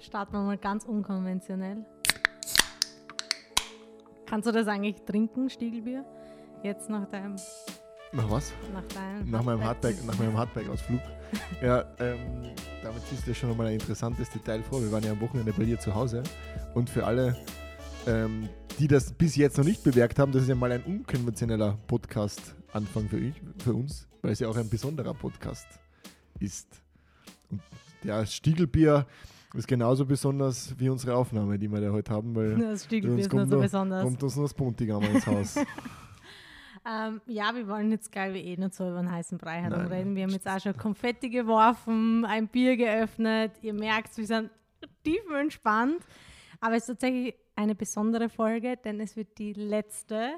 Starten wir mal ganz unkonventionell. Kannst du das eigentlich trinken, Stiegelbier? Jetzt nach deinem. Nach was? Nach, deinem nach meinem Hardback, nach meinem Hardback-Ausflug. ja, ähm, damit du schon nochmal ein interessantes Detail vor. Wir waren ja am Wochenende bei dir zu Hause. Und für alle, ähm, die das bis jetzt noch nicht bemerkt haben, das ist ja mal ein unkonventioneller Podcast-Anfang für, für uns, weil es ja auch ein besonderer Podcast ist. Und der Stiegelbier ist genauso besonders wie unsere Aufnahme, die wir da heute haben, weil das Stiegelbier ist nicht so besonders. kommt uns nur das Pontigam ins Haus. ähm, ja, wir wollen jetzt, glaube ich, eh nicht so über einen heißen Brei herumreden. Wir haben jetzt auch schon Konfetti geworfen, ein Bier geöffnet. Ihr merkt, wir sind tiefenentspannt. Aber es ist tatsächlich eine besondere Folge, denn es wird die letzte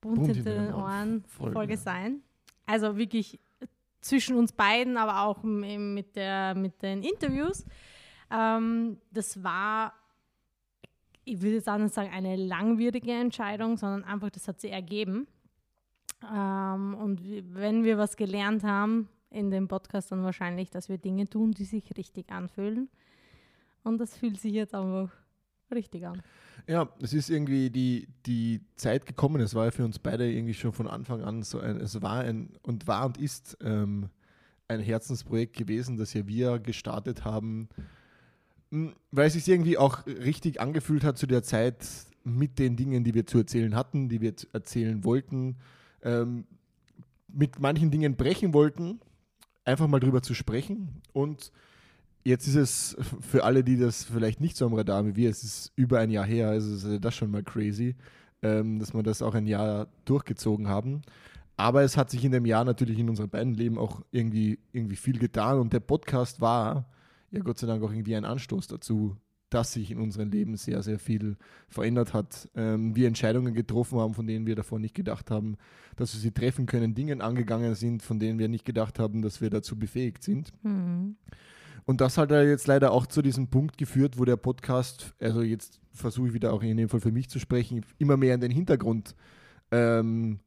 Bunt hinter den Ohren Folge. Folge sein. Also wirklich zwischen uns beiden, aber auch mit, der, mit den Interviews. Ähm, das war, ich würde jetzt auch nicht sagen, eine langwierige Entscheidung, sondern einfach, das hat sie ergeben. Ähm, und wenn wir was gelernt haben in dem Podcast, dann wahrscheinlich, dass wir Dinge tun, die sich richtig anfühlen. Und das fühlt sich jetzt einfach richtig an. Ja, es ist irgendwie die, die Zeit gekommen. Es war ja für uns beide irgendwie schon von Anfang an so ein, es war ein und war und ist ähm, ein Herzensprojekt gewesen, das ja wir gestartet haben, weil es sich irgendwie auch richtig angefühlt hat zu der Zeit mit den Dingen, die wir zu erzählen hatten, die wir erzählen wollten, ähm, mit manchen Dingen brechen wollten, einfach mal drüber zu sprechen und Jetzt ist es für alle, die das vielleicht nicht so am Radar haben wie wir, es ist über ein Jahr her, also ist das schon mal crazy, ähm, dass wir das auch ein Jahr durchgezogen haben. Aber es hat sich in dem Jahr natürlich in unserem beiden Leben auch irgendwie, irgendwie viel getan und der Podcast war ja Gott sei Dank auch irgendwie ein Anstoß dazu, dass sich in unserem Leben sehr, sehr viel verändert hat. Ähm, wir Entscheidungen getroffen haben, von denen wir davor nicht gedacht haben, dass wir sie treffen können, Dinge angegangen sind, von denen wir nicht gedacht haben, dass wir dazu befähigt sind. Mhm. Und das hat er jetzt leider auch zu diesem Punkt geführt, wo der Podcast, also jetzt versuche ich wieder auch in dem Fall für mich zu sprechen, immer mehr in den Hintergrund ähm,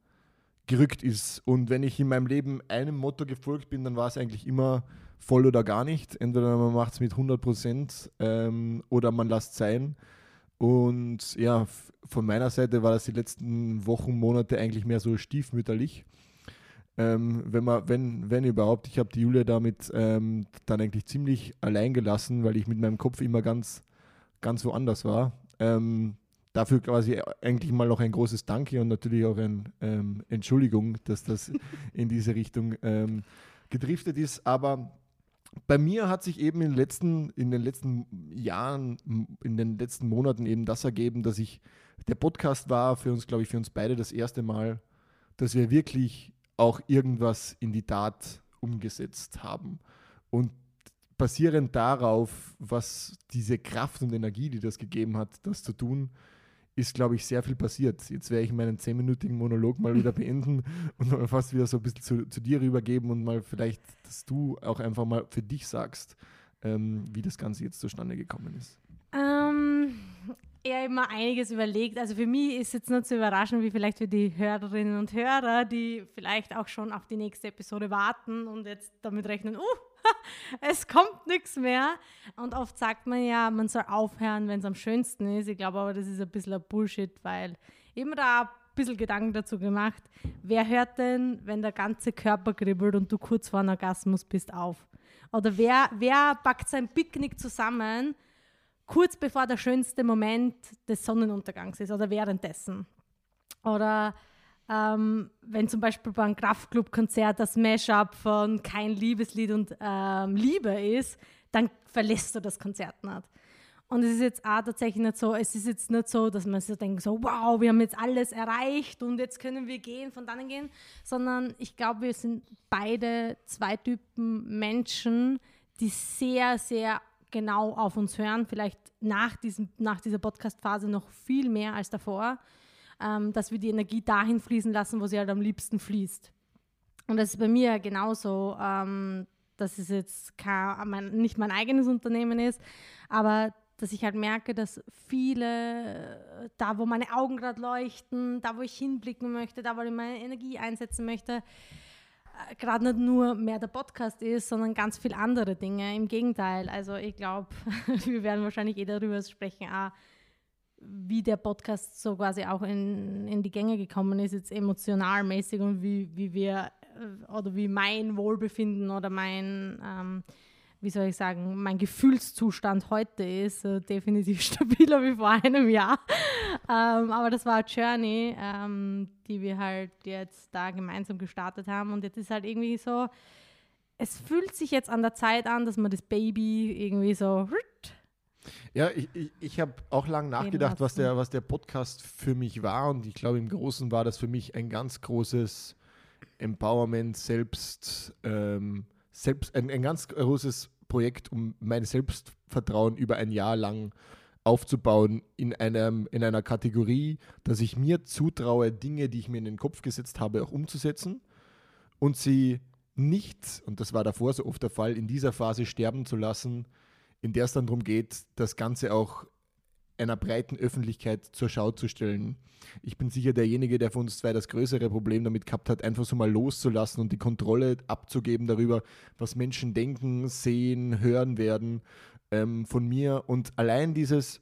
gerückt ist. Und wenn ich in meinem Leben einem Motto gefolgt bin, dann war es eigentlich immer voll oder gar nicht. Entweder man macht es mit 100 Prozent ähm, oder man lässt es sein. Und ja, von meiner Seite war das die letzten Wochen, Monate eigentlich mehr so stiefmütterlich. Ähm, wenn man, wenn, wenn überhaupt, ich habe die Julia damit ähm, dann eigentlich ziemlich allein gelassen, weil ich mit meinem Kopf immer ganz, ganz woanders war. Ähm, dafür quasi eigentlich mal noch ein großes Danke und natürlich auch eine ähm, Entschuldigung, dass das in diese Richtung ähm, gedriftet ist. Aber bei mir hat sich eben in den, letzten, in den letzten Jahren, in den letzten Monaten eben das ergeben, dass ich, der Podcast war für uns, glaube ich, für uns beide das erste Mal, dass wir wirklich auch irgendwas in die Tat umgesetzt haben. Und basierend darauf, was diese Kraft und Energie, die das gegeben hat, das zu tun, ist, glaube ich, sehr viel passiert. Jetzt werde ich meinen zehnminütigen Monolog mal wieder beenden und mal fast wieder so ein bisschen zu, zu, dir rübergeben und mal vielleicht, dass du auch einfach mal für dich sagst, ähm, wie das Ganze jetzt zustande gekommen ist. Ja immer einiges überlegt. Also für mich ist jetzt nicht so überraschend wie vielleicht für die Hörerinnen und Hörer, die vielleicht auch schon auf die nächste Episode warten und jetzt damit rechnen, uh, es kommt nichts mehr. Und oft sagt man ja, man soll aufhören, wenn es am schönsten ist. Ich glaube aber, das ist ein bisschen Bullshit, weil immer da ein bisschen Gedanken dazu gemacht, wer hört denn, wenn der ganze Körper kribbelt und du kurz vor einem Orgasmus bist, auf? Oder wer, wer packt sein Picknick zusammen, kurz bevor der schönste Moment des Sonnenuntergangs ist oder währenddessen. Oder ähm, wenn zum Beispiel beim Kraftclub-Konzert das Mashup von Kein Liebeslied und ähm, Liebe ist, dann verlässt du das Konzert nicht. Und es ist jetzt auch tatsächlich nicht so, es ist jetzt nicht so, dass man sich denkt, so, wow, wir haben jetzt alles erreicht und jetzt können wir gehen, von dannen gehen, sondern ich glaube, wir sind beide zwei Typen Menschen, die sehr, sehr genau auf uns hören, vielleicht nach, diesem, nach dieser Podcast-Phase noch viel mehr als davor, ähm, dass wir die Energie dahin fließen lassen, wo sie halt am liebsten fließt. Und das ist bei mir genauso, ähm, dass es jetzt kein, mein, nicht mein eigenes Unternehmen ist, aber dass ich halt merke, dass viele, da wo meine Augen gerade leuchten, da wo ich hinblicken möchte, da wo ich meine Energie einsetzen möchte, äh, gerade nicht nur mehr der Podcast ist, sondern ganz viele andere Dinge. Im Gegenteil, also ich glaube, wir werden wahrscheinlich eh darüber sprechen, auch, wie der Podcast so quasi auch in, in die Gänge gekommen ist, jetzt emotionalmäßig und wie, wie wir äh, oder wie mein Wohlbefinden oder mein ähm, wie soll ich sagen, mein Gefühlszustand heute ist äh, definitiv stabiler wie vor einem Jahr. ähm, aber das war eine Journey, ähm, die wir halt jetzt da gemeinsam gestartet haben. Und jetzt ist halt irgendwie so, es fühlt sich jetzt an der Zeit an, dass man das Baby irgendwie so. Ja, ich, ich, ich habe auch lange nachgedacht, was der, was der Podcast für mich war. Und ich glaube, im Großen war das für mich ein ganz großes Empowerment, selbst. Ähm, selbst ein, ein ganz großes Projekt, um mein Selbstvertrauen über ein Jahr lang aufzubauen in, einem, in einer Kategorie, dass ich mir zutraue, Dinge, die ich mir in den Kopf gesetzt habe, auch umzusetzen und sie nicht, und das war davor so oft der Fall, in dieser Phase sterben zu lassen, in der es dann darum geht, das Ganze auch einer breiten Öffentlichkeit zur Schau zu stellen. Ich bin sicher derjenige, der von uns zwei das größere Problem damit gehabt hat, einfach so mal loszulassen und die Kontrolle abzugeben darüber, was Menschen denken, sehen, hören werden ähm, von mir. Und allein dieses,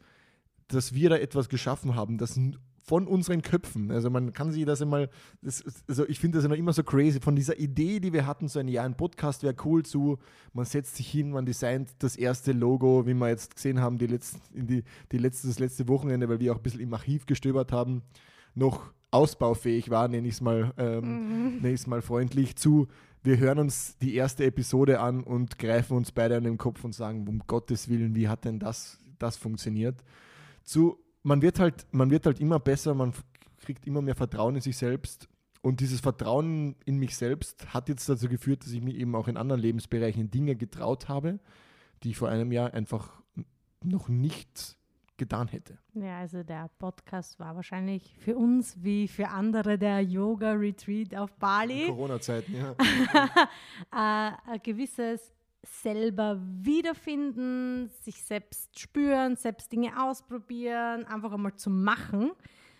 dass wir da etwas geschaffen haben, das von unseren Köpfen. Also man kann sich das immer, das, also ich finde das immer, immer so crazy, von dieser Idee, die wir hatten, so ein Jahr ein Podcast wäre cool zu, man setzt sich hin, man designt das erste Logo, wie wir jetzt gesehen haben, die letzten, die, die letzte, das letzte Wochenende, weil wir auch ein bisschen im Archiv gestöbert haben, noch ausbaufähig war, nenne ich es mal, ähm, mhm. mal freundlich, zu, wir hören uns die erste Episode an und greifen uns beide an den Kopf und sagen, um Gottes Willen, wie hat denn das, das funktioniert? Zu man wird halt, man wird halt immer besser, man kriegt immer mehr Vertrauen in sich selbst. Und dieses Vertrauen in mich selbst hat jetzt dazu geführt, dass ich mir eben auch in anderen Lebensbereichen Dinge getraut habe, die ich vor einem Jahr einfach noch nicht getan hätte. Ja, also der Podcast war wahrscheinlich für uns wie für andere der Yoga-Retreat auf Bali. Corona-Zeiten, ja. äh, ein gewisses selber wiederfinden, sich selbst spüren, selbst Dinge ausprobieren, einfach einmal zu machen.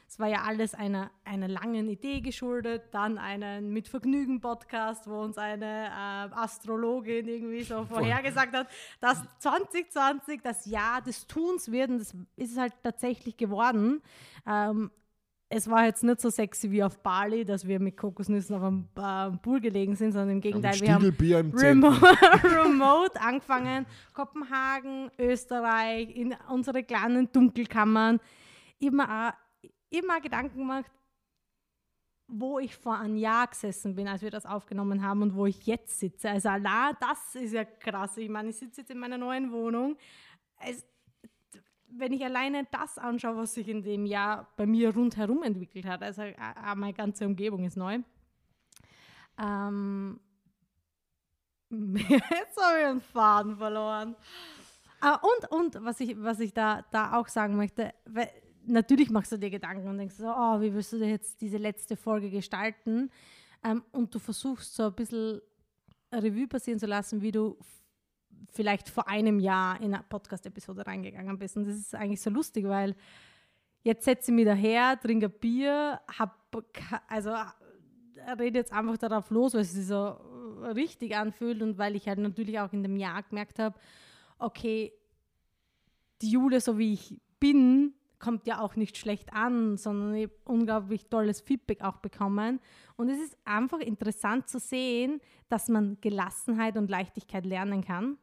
Es war ja alles einer, einer langen Idee geschuldet, dann einen mit Vergnügen Podcast, wo uns eine äh, Astrologin irgendwie so vorhergesagt hat, dass 2020 das Jahr des Tuns wird und das ist es halt tatsächlich geworden. Ähm, es war jetzt nicht so sexy wie auf Bali, dass wir mit Kokosnüssen auf einem äh, Pool gelegen sind, sondern im Gegenteil, wir haben Remo remote angefangen. Kopenhagen, Österreich, in unsere kleinen Dunkelkammern. Immer, immer Gedanken gemacht, wo ich vor einem Jahr gesessen bin, als wir das aufgenommen haben und wo ich jetzt sitze. Also allein das ist ja krass. Ich meine, ich sitze jetzt in meiner neuen Wohnung. Es, wenn ich alleine das anschaue, was sich in dem Jahr bei mir rundherum entwickelt hat, also äh, meine ganze Umgebung ist neu. Ähm, jetzt habe ich einen Faden verloren. Ah, und, und was ich, was ich da, da auch sagen möchte, weil, natürlich machst du dir Gedanken und denkst so, oh, wie willst du jetzt diese letzte Folge gestalten? Ähm, und du versuchst so ein bisschen Revue passieren zu lassen, wie du vielleicht vor einem Jahr in eine Podcast-Episode reingegangen bist. Und das ist eigentlich so lustig, weil jetzt setze ich mich daher, trinke Bier, hab, also rede jetzt einfach darauf los, weil es sich so richtig anfühlt und weil ich halt natürlich auch in dem Jahr gemerkt habe, okay, die Jule, so wie ich bin, kommt ja auch nicht schlecht an, sondern ich habe unglaublich tolles Feedback auch bekommen. Und es ist einfach interessant zu sehen, dass man Gelassenheit und Leichtigkeit lernen kann.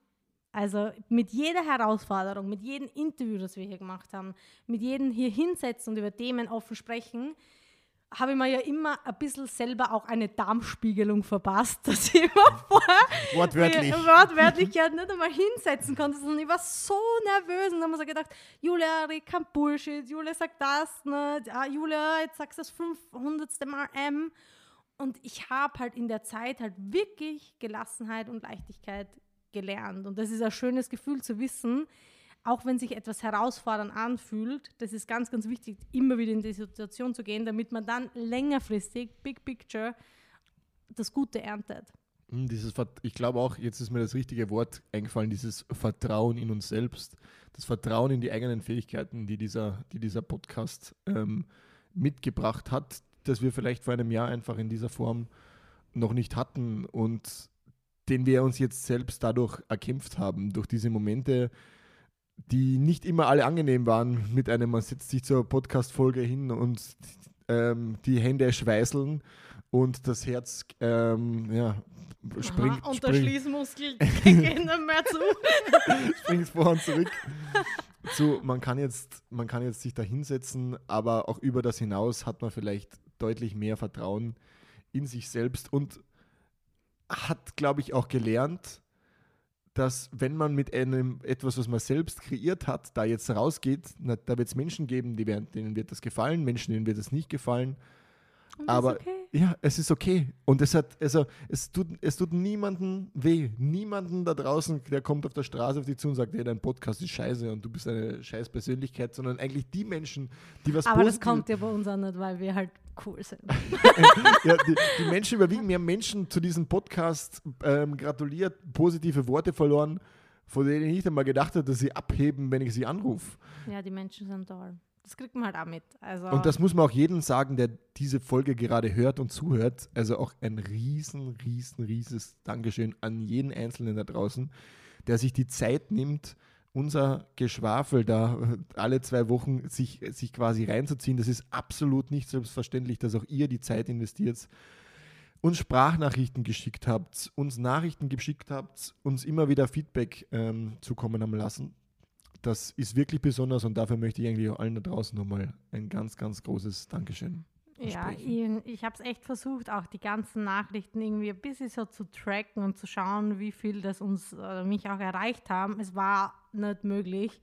Also mit jeder Herausforderung, mit jedem Interview, das wir hier gemacht haben, mit jedem hier hinsetzen und über Themen offen sprechen, habe ich mir ja immer ein bisschen selber auch eine Darmspiegelung verpasst, dass ich immer vorher wortwörtlich, wortwörtlich ja nicht einmal hinsetzen konnte. Und ich war so nervös und dann habe ich so gedacht, Julia, red kein Bullshit, Julia sagt das nicht, ah, Julia, jetzt sagst du das 500. Mal M. Und ich habe halt in der Zeit halt wirklich Gelassenheit und Leichtigkeit gelernt. Und das ist ein schönes Gefühl zu wissen, auch wenn sich etwas herausfordernd anfühlt, das ist ganz, ganz wichtig, immer wieder in die Situation zu gehen, damit man dann längerfristig, Big Picture, das Gute erntet. Hm, dieses, ich glaube auch, jetzt ist mir das richtige Wort eingefallen, dieses Vertrauen in uns selbst, das Vertrauen in die eigenen Fähigkeiten, die dieser, die dieser Podcast ähm, mitgebracht hat, dass wir vielleicht vor einem Jahr einfach in dieser Form noch nicht hatten und den wir uns jetzt selbst dadurch erkämpft haben, durch diese Momente, die nicht immer alle angenehm waren, mit einem, man setzt sich zur Podcast-Folge hin und ähm, die Hände schweißeln und das Herz ähm, ja, springt. Aha, und der Schließmuskel geht nicht mehr zu. springt vor und zurück. So, man kann jetzt, man kann jetzt sich da hinsetzen, aber auch über das hinaus hat man vielleicht deutlich mehr Vertrauen in sich selbst und hat, glaube ich, auch gelernt, dass wenn man mit einem etwas, was man selbst kreiert hat, da jetzt rausgeht, na, da wird es Menschen geben, die werden, denen wird das gefallen, Menschen, denen wird es nicht gefallen. Und Aber okay. ja, es ist okay. Und es hat, also es tut, es tut niemanden weh. Niemanden da draußen, der kommt auf der Straße auf dich zu und sagt, hey, dein Podcast ist scheiße und du bist eine scheiß Persönlichkeit, sondern eigentlich die Menschen, die was Aber das kommt ja bei uns auch nicht, weil wir halt cool sind. ja, die, die Menschen überwiegen. Mehr Menschen zu diesem Podcast ähm, gratuliert, positive Worte verloren, von denen ich nicht einmal gedacht hätte, dass sie abheben, wenn ich sie anrufe. Ja, die Menschen sind toll. Das kriegt man halt auch mit. Also, Und das muss man auch jedem sagen, der diese Folge gerade hört und zuhört. Also auch ein riesen, riesen, rieses Dankeschön an jeden Einzelnen da draußen, der sich die Zeit nimmt, unser Geschwafel da alle zwei Wochen sich, sich quasi reinzuziehen. Das ist absolut nicht selbstverständlich, dass auch ihr die Zeit investiert, uns Sprachnachrichten geschickt habt, uns Nachrichten geschickt habt, uns immer wieder Feedback ähm, zukommen haben lassen. Das ist wirklich besonders und dafür möchte ich eigentlich auch allen da draußen nochmal ein ganz, ganz großes Dankeschön. Ja, sprechen. ich, ich habe es echt versucht, auch die ganzen Nachrichten irgendwie ein bisschen so zu tracken und zu schauen, wie viel das uns äh, mich auch erreicht haben. Es war nicht möglich.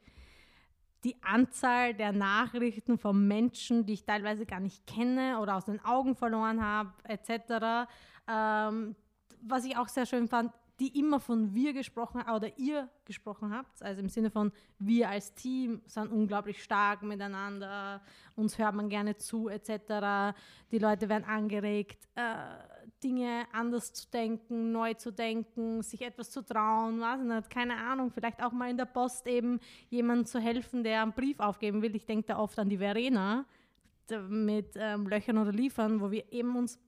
Die Anzahl der Nachrichten von Menschen, die ich teilweise gar nicht kenne oder aus den Augen verloren habe, etc. Ähm, was ich auch sehr schön fand, die immer von wir gesprochen oder ihr gesprochen habt, also im Sinne von wir als Team sind unglaublich stark miteinander, uns hört man gerne zu etc. Die Leute werden angeregt, äh, Dinge anders zu denken, neu zu denken, sich etwas zu trauen, ich nicht, keine Ahnung, vielleicht auch mal in der Post eben jemandem zu helfen, der einen Brief aufgeben will. Ich denke da oft an die Verena mit ähm, Löchern oder Liefern, wo wir eben uns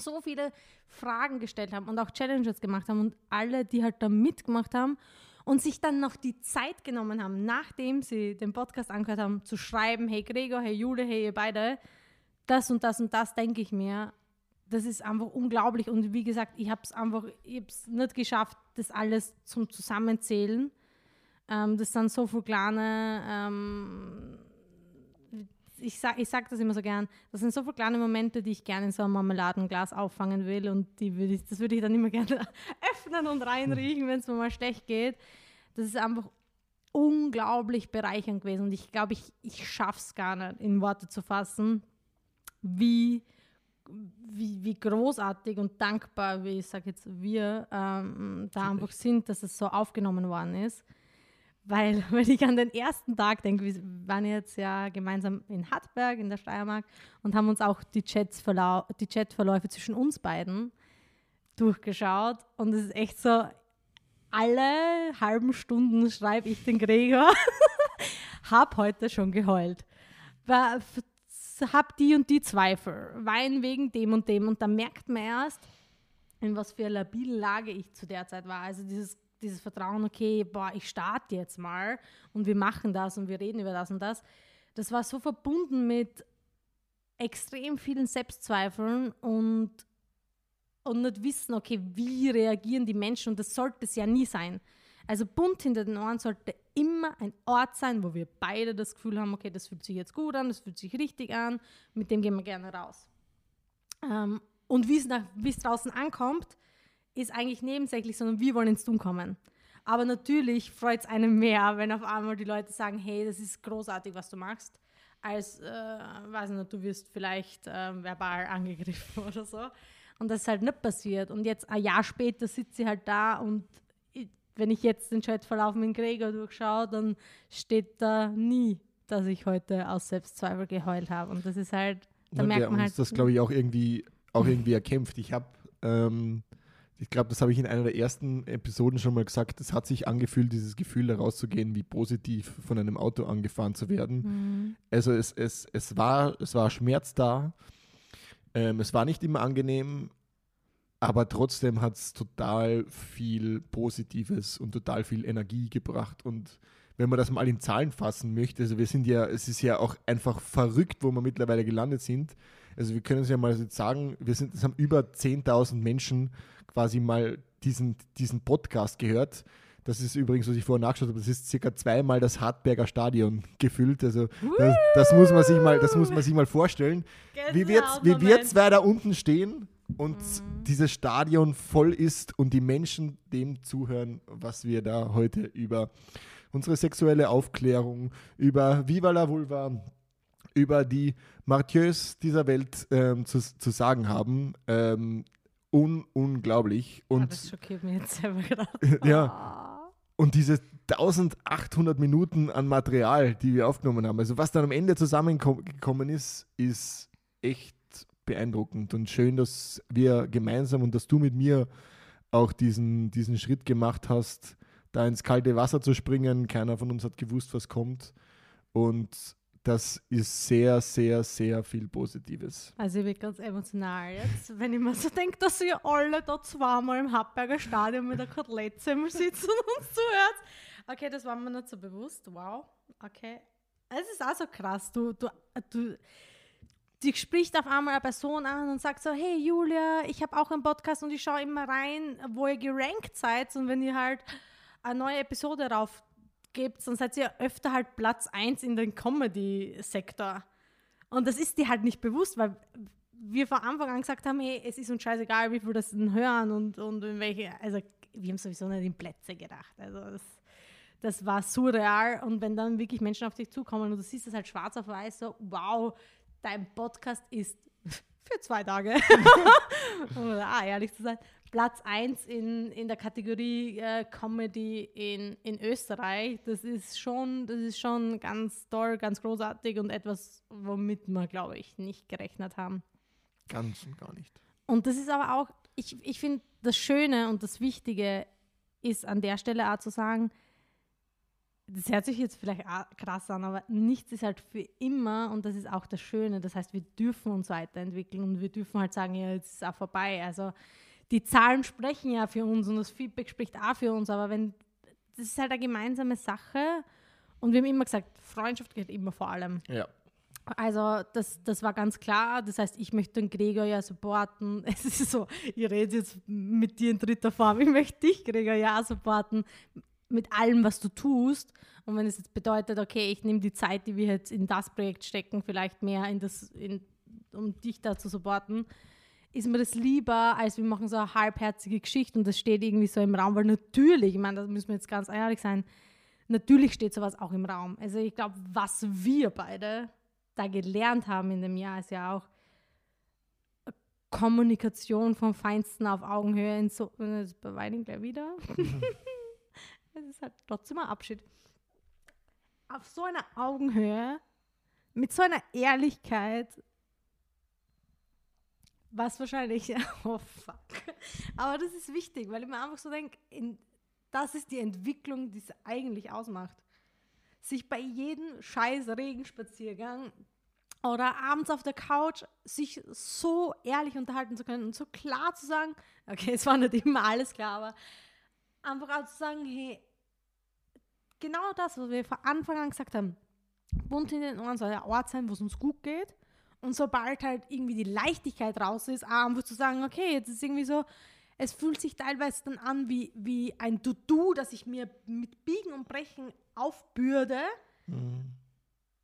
so viele Fragen gestellt haben und auch Challenges gemacht haben und alle, die halt da mitgemacht haben und sich dann noch die Zeit genommen haben, nachdem sie den Podcast angehört haben, zu schreiben, hey Gregor, hey Jule, hey ihr beide, das und das und das denke ich mir. Das ist einfach unglaublich und wie gesagt, ich habe es einfach, ich habe es nicht geschafft, das alles zum Zusammenzählen. Ähm, das sind so viele kleine ähm, ich sage ich sag das immer so gern, das sind so viele kleine Momente, die ich gerne in so einem Marmeladenglas auffangen will und die würde ich, das würde ich dann immer gerne öffnen und reinriechen, wenn es mir mal schlecht geht. Das ist einfach unglaublich bereichernd gewesen und ich glaube, ich, ich schaffe es gar nicht in Worte zu fassen, wie, wie, wie großartig und dankbar, wie ich sage jetzt wir, ähm, da einfach sind, dass es so aufgenommen worden ist. Weil, wenn ich an den ersten Tag denke, wir waren jetzt ja gemeinsam in Hartberg in der Steiermark und haben uns auch die, Chats die Chatverläufe zwischen uns beiden durchgeschaut. Und es ist echt so, alle halben Stunden schreibe ich den Gregor, hab heute schon geheult. Hab die und die Zweifel, wein wegen dem und dem. Und da merkt man erst, in was für einer labilen Lage ich zu der Zeit war. Also dieses, dieses Vertrauen, okay, boah, ich starte jetzt mal und wir machen das und wir reden über das und das. Das war so verbunden mit extrem vielen Selbstzweifeln und, und nicht wissen, okay, wie reagieren die Menschen und das sollte es ja nie sein. Also bunt hinter den Ohren sollte immer ein Ort sein, wo wir beide das Gefühl haben, okay, das fühlt sich jetzt gut an, das fühlt sich richtig an, mit dem gehen wir gerne raus. Ähm, und wie es draußen ankommt, ist eigentlich nebensächlich, sondern wir wollen ins Tun kommen. Aber natürlich freut es einen mehr, wenn auf einmal die Leute sagen, hey, das ist großartig, was du machst, als, äh, weiß nicht, du wirst vielleicht äh, verbal angegriffen oder so. Und das ist halt nicht passiert. Und jetzt ein Jahr später sitze ich halt da und ich, wenn ich jetzt den Chatverlauf mit Gregor durchschaue, dann steht da nie, dass ich heute aus Selbstzweifel geheult habe. Und das ist halt, da Und merkt man halt. das, glaube ich, auch irgendwie, auch irgendwie erkämpft. Ich habe, ähm, ich glaube, das habe ich in einer der ersten Episoden schon mal gesagt, es hat sich angefühlt, dieses Gefühl da rauszugehen, wie positiv von einem Auto angefahren zu werden. Mhm. Also es, es, es, war, es war Schmerz da, ähm, es war nicht immer angenehm, aber trotzdem hat es total viel Positives und total viel Energie gebracht. Und wenn man das mal in Zahlen fassen möchte, also wir sind ja, es ist ja auch einfach verrückt, wo wir mittlerweile gelandet sind. Also wir können es ja mal jetzt sagen, wir sind, es haben über 10.000 Menschen quasi mal diesen, diesen Podcast gehört. Das ist übrigens, was ich vorher nachgeschaut habe, das ist circa zweimal das Hartberger Stadion gefüllt. Also das, das, muss man sich mal, das muss man sich mal vorstellen. Wie wird es wie wird's, wer da unten stehen und mhm. dieses Stadion voll ist und die Menschen dem zuhören, was wir da heute über unsere sexuelle Aufklärung, über Viva la Vulva, über die Martieus dieser Welt ähm, zu, zu sagen haben. Ähm, un unglaublich. Und, ja, das schockiert mich jetzt selber gerade. ja. Und diese 1800 Minuten an Material, die wir aufgenommen haben, also was dann am Ende zusammengekommen ist, ist echt beeindruckend und schön, dass wir gemeinsam und dass du mit mir auch diesen, diesen Schritt gemacht hast, da ins kalte Wasser zu springen. Keiner von uns hat gewusst, was kommt. Und das ist sehr, sehr, sehr viel Positives. Also ich bin ganz emotional jetzt, wenn ich mir so denke, dass ihr alle da zweimal im Happberger Stadion mit der Kotlettzimmer sitzen und uns zuhört. Okay, das war mir nicht so bewusst. Wow. Okay. Es ist auch so krass. Du, du, du, die spricht auf einmal eine Person an und sagt so, hey Julia, ich habe auch einen Podcast und ich schaue immer rein, wo ihr gerankt seid und wenn ihr halt eine neue Episode drauf gebt, dann seid ihr öfter halt Platz 1 in den Comedy-Sektor. Und das ist dir halt nicht bewusst, weil wir von Anfang an gesagt haben, hey, es ist uns scheißegal, wie viel das denn hören und, und in welche, also wir haben sowieso nicht in Plätze gedacht. Also das, das war surreal und wenn dann wirklich Menschen auf dich zukommen und du siehst das halt schwarz auf weiß, so wow, dein Podcast ist für zwei Tage, um ah, ehrlich zu sein, Platz 1 in, in der Kategorie äh, Comedy in, in Österreich. Das ist, schon, das ist schon ganz toll, ganz großartig und etwas, womit wir, glaube ich, nicht gerechnet haben. Ganz und gar nicht. Und das ist aber auch, ich, ich finde, das Schöne und das Wichtige ist an der Stelle auch zu sagen, das hört sich jetzt vielleicht krass an, aber nichts ist halt für immer und das ist auch das Schöne. Das heißt, wir dürfen uns weiterentwickeln und wir dürfen halt sagen, ja, jetzt ist auch vorbei. Also die Zahlen sprechen ja für uns und das Feedback spricht auch für uns, aber wenn das ist halt eine gemeinsame Sache und wir haben immer gesagt, Freundschaft geht immer vor allem. Ja. Also das, das war ganz klar. Das heißt, ich möchte den Gregor ja supporten. Es ist so, ich rede jetzt mit dir in dritter Form. Ich möchte dich, Gregor, ja supporten mit allem, was du tust. Und wenn es jetzt bedeutet, okay, ich nehme die Zeit, die wir jetzt in das Projekt stecken, vielleicht mehr in das, in, um dich da zu supporten, ist mir das lieber, als wir machen so eine halbherzige Geschichte und das steht irgendwie so im Raum, weil natürlich, ich meine, da müssen wir jetzt ganz ehrlich sein, natürlich steht sowas auch im Raum. Also ich glaube, was wir beide da gelernt haben in dem Jahr, ist ja auch Kommunikation vom Feinsten auf Augenhöhe in so, das beweine ich gleich wieder. es ist halt trotzdem ein Abschied. Auf so einer Augenhöhe, mit so einer Ehrlichkeit was wahrscheinlich, oh fuck. Aber das ist wichtig, weil ich mir einfach so denke, das ist die Entwicklung, die es eigentlich ausmacht. Sich bei jedem scheiß Regenspaziergang oder abends auf der Couch sich so ehrlich unterhalten zu können und so klar zu sagen, okay, es war nicht immer alles klar, aber einfach auch zu sagen, hey, genau das, was wir von Anfang an gesagt haben, bunt in den Ohren soll der Ort sein, wo es uns gut geht und sobald halt irgendwie die Leichtigkeit raus ist, einfach zu sagen, okay, jetzt ist irgendwie so, es fühlt sich teilweise dann an wie, wie ein To-Do, das ich mir mit Biegen und Brechen aufbürde, mhm.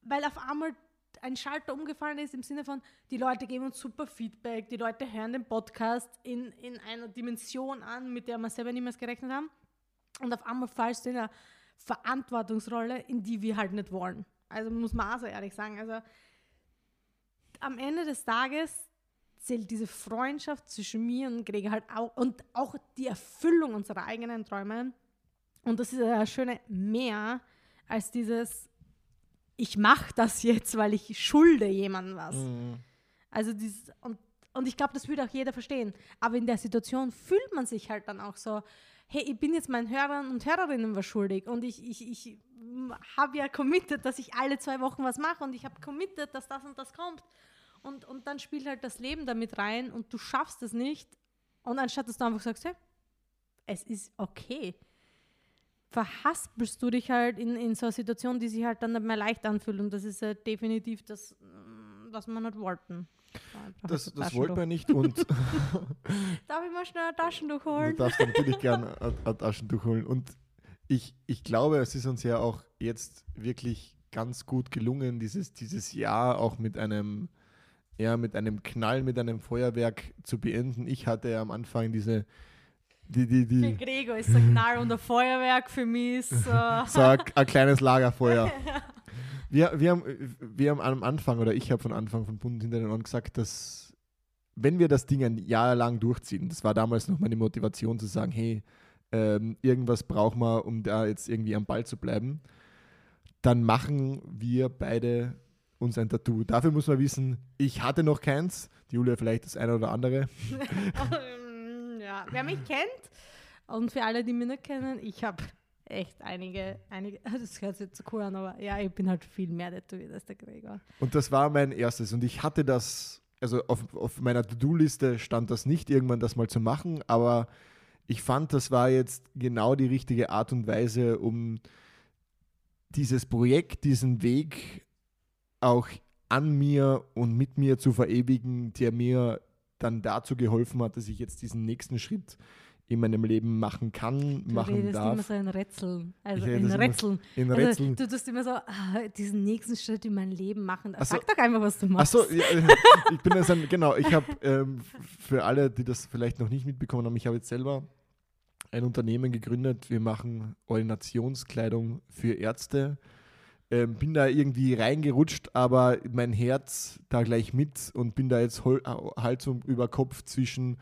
weil auf einmal ein Schalter umgefallen ist im Sinne von, die Leute geben uns super Feedback, die Leute hören den Podcast in, in einer Dimension an, mit der wir selber niemals gerechnet haben. Und auf einmal fallst du in eine Verantwortungsrolle, in die wir halt nicht wollen. Also muss man auch so ehrlich sagen. Also am Ende des Tages zählt diese Freundschaft zwischen mir und Gregor halt auch und auch die Erfüllung unserer eigenen Träume. Und das ist ja schöne mehr als dieses, ich mache das jetzt, weil ich schulde jemandem was. Mhm. Also dieses, und, und ich glaube, das würde auch jeder verstehen. Aber in der Situation fühlt man sich halt dann auch so, hey, ich bin jetzt meinen Hörern und Hörerinnen was schuldig und ich, ich, ich habe ja committed, dass ich alle zwei Wochen was mache und ich habe committed, dass das und das kommt. Und, und dann spielt halt das Leben damit rein und du schaffst es nicht Und anstatt dass du einfach sagst, hey, es ist okay, verhaspelst du dich halt in, in so einer Situation, die sich halt dann nicht mehr leicht anfühlt. Und das ist äh, definitiv das, mm, was wir nicht wollten. Das, das wollten wir nicht und Darf ich mal schnell ein Taschentuch du holen? darfst natürlich gerne ein, ein Taschentuch holen. Und ich, ich glaube, es ist uns ja auch jetzt wirklich ganz gut gelungen, dieses, dieses Jahr auch mit einem, ja, mit einem Knall, mit einem Feuerwerk zu beenden. Ich hatte ja am Anfang diese, die, die, Für die, Gregor ist ein Knall und ein Feuerwerk, für mich ist äh, so ein, ein kleines Lagerfeuer. Wir, wir, haben, wir haben am Anfang, oder ich habe von Anfang von Bund hinter den Ohren gesagt, dass wenn wir das Ding ein Jahr lang durchziehen, das war damals noch meine Motivation zu sagen, hey, ähm, irgendwas brauchen wir, um da jetzt irgendwie am Ball zu bleiben, dann machen wir beide uns ein Tattoo. Dafür muss man wissen, ich hatte noch keins, die Julia vielleicht das eine oder andere. Ähm, ja, wer mich kennt und für alle, die mich nicht kennen, ich habe echt einige, einige, das hört sich so cool an, aber ja, ich bin halt viel mehr tätowiert als der Gregor. Und das war mein erstes. Und ich hatte das, also auf, auf meiner To-Do-Liste stand das nicht, irgendwann das mal zu machen, aber ich fand, das war jetzt genau die richtige Art und Weise, um dieses Projekt, diesen Weg auch an mir und mit mir zu verewigen, der mir dann dazu geholfen hat, dass ich jetzt diesen nächsten Schritt in meinem Leben machen kann, Du machen redest immer darf. so in Rätseln. Also in immer Rätseln. In Also, Rätseln. du tust immer so, ah, diesen nächsten Schritt in mein Leben machen. Ach so. Sag doch einfach, was du machst. Achso, ja, ich bin jetzt ein, genau, ich habe ähm, für alle, die das vielleicht noch nicht mitbekommen haben, ich habe jetzt selber ein Unternehmen gegründet. Wir machen Ordinationskleidung für Ärzte. Ähm, bin da irgendwie reingerutscht, aber mein Herz da gleich mit und bin da jetzt hol, Hals über Kopf zwischen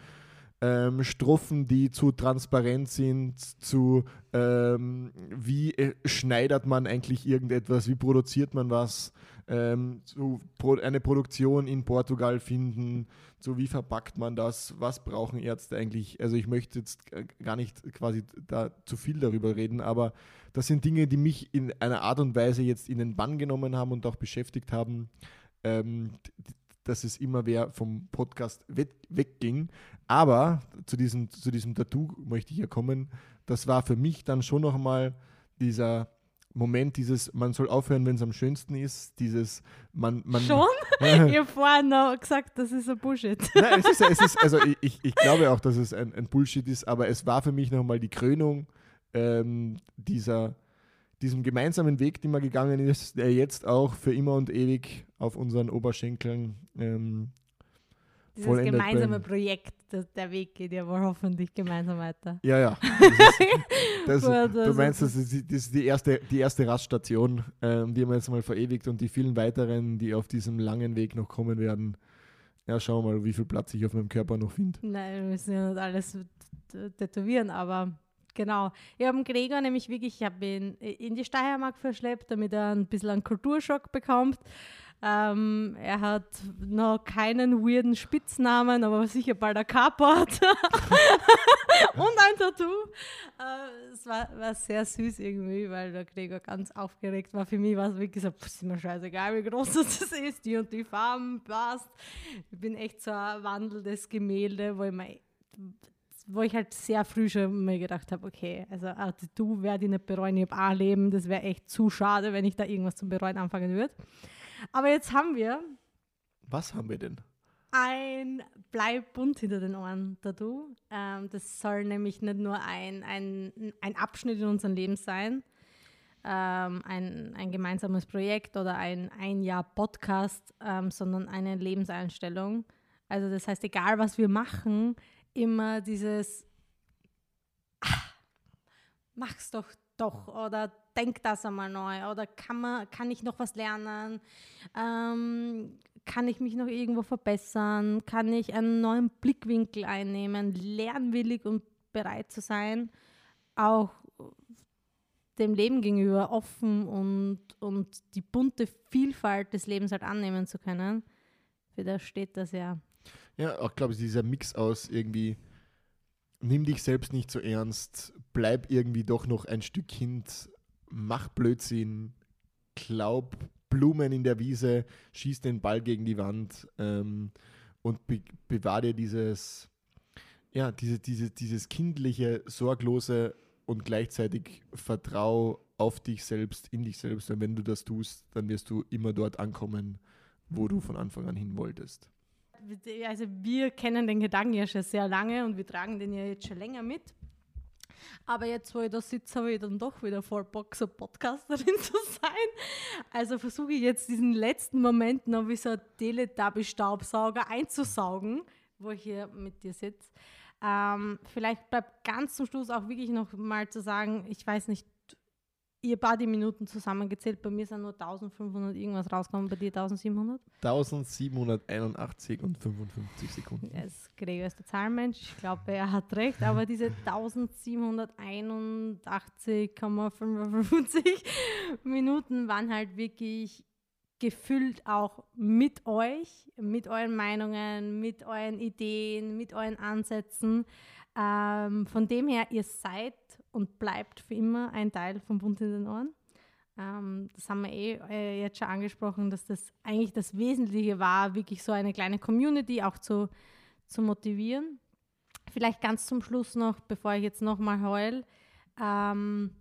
ähm, Strophen, die zu transparent sind, zu ähm, wie äh, schneidert man eigentlich irgendetwas, wie produziert man was, ähm, zu Pro eine Produktion in Portugal finden, so wie verpackt man das, was brauchen Ärzte eigentlich. Also ich möchte jetzt gar nicht quasi da zu viel darüber reden, aber das sind Dinge, die mich in einer Art und Weise jetzt in den Bann genommen haben und auch beschäftigt haben, ähm, dass es immer wer vom Podcast we wegging. Aber zu diesem, zu diesem Tattoo möchte ich ja kommen. Das war für mich dann schon nochmal dieser Moment, dieses, man soll aufhören, wenn es am schönsten ist, dieses, man, man Schon? ich habe vorher noch gesagt, das ist ein Bullshit. Nein, es ist, es ist also ich, ich, ich glaube auch, dass es ein, ein Bullshit ist, aber es war für mich nochmal die Krönung ähm, dieser, diesem gemeinsamen Weg, den man gegangen ist, der jetzt auch für immer und ewig auf unseren Oberschenkeln ähm, Dieses gemeinsame werden. Projekt, das, der Weg geht ja wohl hoffentlich gemeinsam weiter. ja, ja. Das ist, das, du meinst, das ist, die- das ist die erste, die erste Raststation, ähm, die haben wir jetzt mal verewigt und die vielen weiteren, die auf diesem langen Weg noch kommen werden. Ja, schauen wir mal, wie viel Platz ich auf meinem Körper noch finde. Nein, wir müssen ja nicht alles tätowieren, aber genau. Ich habe Gregor nämlich wirklich, ich habe ihn in die Steiermark verschleppt, damit er ein bisschen einen Kulturschock bekommt. Ähm, er hat noch keinen weirden Spitznamen, aber sicher bald ein Carport und ein Tattoo. Äh, es war, war sehr süß irgendwie, weil der Gregor ganz aufgeregt war. Für mich war es wirklich so, pff, ist mir scheißegal, wie groß das ist, die und die Farben passt. Ich bin echt so ein wandelndes Gemälde, wo ich mir wo ich halt sehr früh schon mir gedacht habe, okay, also Tattoo werde ich nicht bereuen, ich habe ein Leben, das wäre echt zu schade, wenn ich da irgendwas zum Bereuen anfangen würde. Aber jetzt haben wir Was haben wir denn? ein Bleib bunt hinter den Ohren Tattoo. Ähm, das soll nämlich nicht nur ein, ein, ein Abschnitt in unserem Leben sein, ähm, ein, ein gemeinsames Projekt oder ein ein Jahr Podcast, ähm, sondern eine Lebenseinstellung. Also das heißt, egal was wir machen, immer dieses "Ah, mach's doch doch oder denk das einmal neu oder kann, man, kann ich noch was lernen? Ähm, kann ich mich noch irgendwo verbessern? Kann ich einen neuen Blickwinkel einnehmen? Lernwillig und bereit zu sein, auch dem Leben gegenüber offen und, und die bunte Vielfalt des Lebens halt annehmen zu können. Für das steht das ja. Ja, auch glaube ich, dieser Mix aus irgendwie, nimm dich selbst nicht so ernst, bleib irgendwie doch noch ein Stück Kind, mach Blödsinn, glaub Blumen in der Wiese, schieß den Ball gegen die Wand ähm, und be bewahr dir dieses, ja, diese, diese, dieses kindliche, sorglose und gleichzeitig Vertrau auf dich selbst, in dich selbst. Und wenn du das tust, dann wirst du immer dort ankommen, wo du von Anfang an hin wolltest. Also wir kennen den Gedanken ja schon sehr lange und wir tragen den ja jetzt schon länger mit. Aber jetzt, wo ich da sitze, habe ich dann doch wieder voll Bock, so Podcasterin zu sein. Also versuche ich jetzt diesen letzten Moment noch wie so ein Teletubby-Staubsauger einzusaugen, wo ich hier mit dir sitze. Ähm, vielleicht bleibt ganz zum Schluss auch wirklich noch mal zu sagen, ich weiß nicht, ihr paar die Minuten zusammengezählt, bei mir sind nur 1500 irgendwas rausgekommen, bei dir 1700? 1781 und 55 Sekunden. Das Gregor ist der Zahlenmensch, ich glaube, er hat recht, aber diese 1781,55 Minuten waren halt wirklich gefüllt auch mit euch, mit euren Meinungen, mit euren Ideen, mit euren Ansätzen. Ähm, von dem her, ihr seid und bleibt für immer ein Teil vom Bund in den Ohren. Ähm, das haben wir eh äh, jetzt schon angesprochen, dass das eigentlich das Wesentliche war, wirklich so eine kleine Community auch zu, zu motivieren. Vielleicht ganz zum Schluss noch, bevor ich jetzt nochmal heul. Ähm,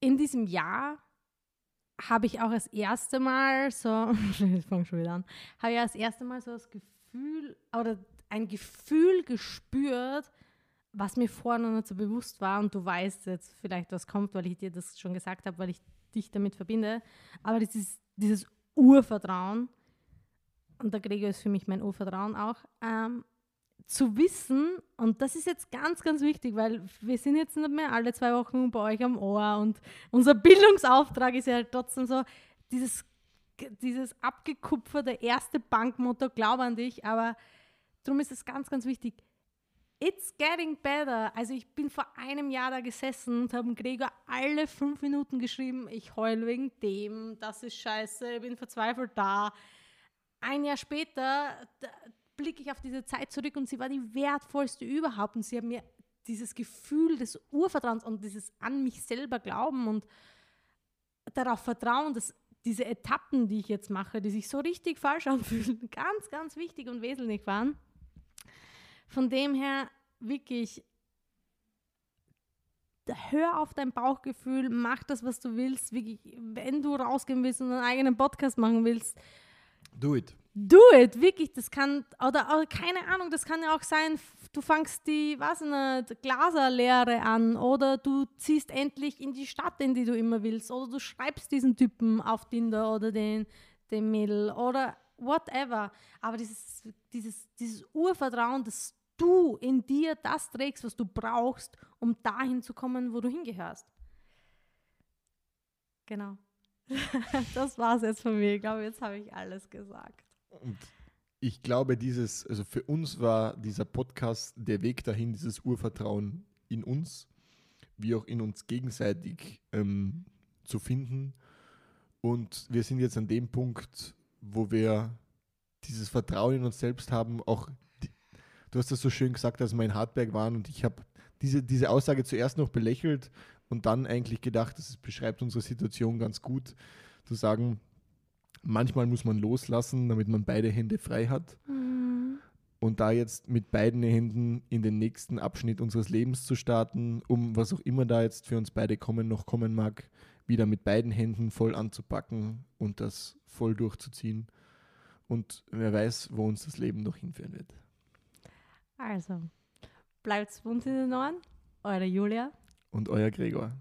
in diesem Jahr habe ich auch das erste Mal so, ich fange schon wieder an, habe ich das erste Mal so das Gefühl oder ein Gefühl gespürt, was mir vorher noch nicht so bewusst war. Und du weißt jetzt vielleicht, was kommt, weil ich dir das schon gesagt habe, weil ich dich damit verbinde, aber dieses, dieses Urvertrauen, und der Gregor ist für mich mein Urvertrauen auch, ähm, zu wissen, und das ist jetzt ganz, ganz wichtig, weil wir sind jetzt nicht mehr alle zwei Wochen bei euch am Ohr und unser Bildungsauftrag ist ja halt trotzdem so, dieses, dieses abgekupferte erste Bankmotto, glaub an dich, aber darum ist es ganz, ganz wichtig. It's getting better. Also ich bin vor einem Jahr da gesessen und habe Gregor alle fünf Minuten geschrieben, ich heule wegen dem, das ist scheiße, ich bin verzweifelt da. Ein Jahr später, blicke ich auf diese Zeit zurück und sie war die wertvollste überhaupt. Und sie hat mir dieses Gefühl des Urvertrauens und dieses an mich selber glauben und darauf vertrauen, dass diese Etappen, die ich jetzt mache, die sich so richtig falsch anfühlen, ganz, ganz wichtig und wesentlich waren. Von dem her wirklich, hör auf dein Bauchgefühl, mach das, was du willst. Wirklich, wenn du rausgehen willst und einen eigenen Podcast machen willst, do it do it, wirklich, das kann, oder, oder, keine Ahnung, das kann ja auch sein, du fangst die, was nicht, Glaserlehre an oder du ziehst endlich in die Stadt, in die du immer willst oder du schreibst diesen Typen auf Tinder oder den, den Mädel oder whatever. Aber dieses, dieses, dieses Urvertrauen, dass du in dir das trägst, was du brauchst, um dahin zu kommen, wo du hingehörst. Genau. das war es jetzt von mir. Ich glaube, jetzt habe ich alles gesagt. Und ich glaube, dieses, also für uns war dieser Podcast der Weg dahin, dieses Urvertrauen in uns, wie auch in uns gegenseitig ähm, zu finden. Und wir sind jetzt an dem Punkt, wo wir dieses Vertrauen in uns selbst haben. Auch du hast das so schön gesagt, als wir in Hartberg waren und ich habe diese, diese Aussage zuerst noch belächelt und dann eigentlich gedacht, das beschreibt unsere Situation ganz gut, zu sagen, manchmal muss man loslassen, damit man beide Hände frei hat. Mhm. Und da jetzt mit beiden Händen in den nächsten Abschnitt unseres Lebens zu starten, um was auch immer da jetzt für uns beide kommen, noch kommen mag, wieder mit beiden Händen voll anzupacken und das voll durchzuziehen. Und wer weiß, wo uns das Leben noch hinführen wird. Also, bleibt bunt in den Ohren. Eure Julia. Und euer Gregor.